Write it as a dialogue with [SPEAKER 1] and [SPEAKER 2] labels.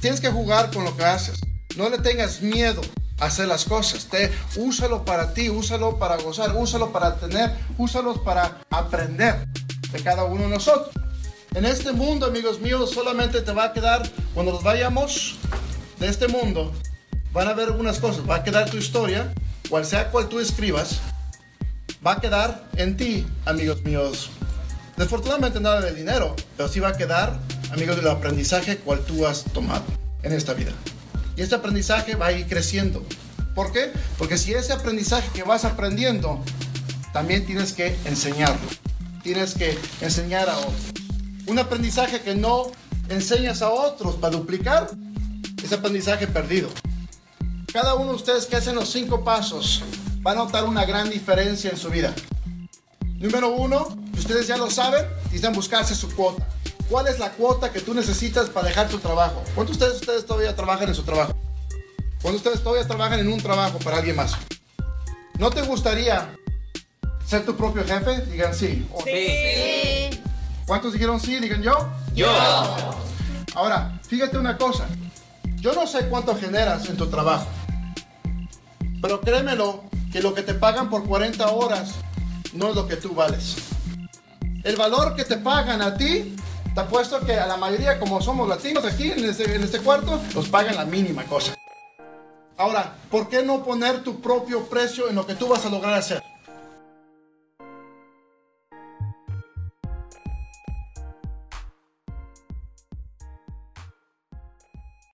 [SPEAKER 1] Tienes que jugar con lo que haces. No le tengas miedo a hacer las cosas. Te, úsalo para ti, úsalo para gozar, úsalo para tener, úsalo para aprender de cada uno de nosotros. En este mundo, amigos míos, solamente te va a quedar, cuando nos vayamos de este mundo, van a ver algunas cosas. Va a quedar tu historia, cual sea cual tú escribas, va a quedar en ti, amigos míos. Desafortunadamente nada de dinero, pero sí va a quedar, amigos, del aprendizaje cual tú has tomado en esta vida. Y este aprendizaje va a ir creciendo. ¿Por qué? Porque si ese aprendizaje que vas aprendiendo, también tienes que enseñarlo. Tienes que enseñar a otros. Un aprendizaje que no enseñas a otros para duplicar, es aprendizaje perdido. Cada uno de ustedes que hacen los cinco pasos va a notar una gran diferencia en su vida. Número uno, ustedes ya lo saben, necesitan buscarse su cuota. ¿Cuál es la cuota que tú necesitas para dejar tu trabajo? ¿Cuántos de ustedes, ustedes todavía trabajan en su trabajo? ¿Cuántos de ustedes todavía trabajan en un trabajo para alguien más? ¿No te gustaría ser tu propio jefe? Digan sí.
[SPEAKER 2] Sí.
[SPEAKER 1] ¿Cuántos dijeron sí? Digan yo.
[SPEAKER 2] Yo.
[SPEAKER 1] Ahora, fíjate una cosa. Yo no sé cuánto generas en tu trabajo. Pero créemelo que lo que te pagan por 40 horas no es lo que tú vales. El valor que te pagan a ti, te apuesto que a la mayoría, como somos latinos aquí en este, en este cuarto, nos pagan la mínima cosa. Ahora, ¿por qué no poner tu propio precio en lo que tú vas a lograr hacer?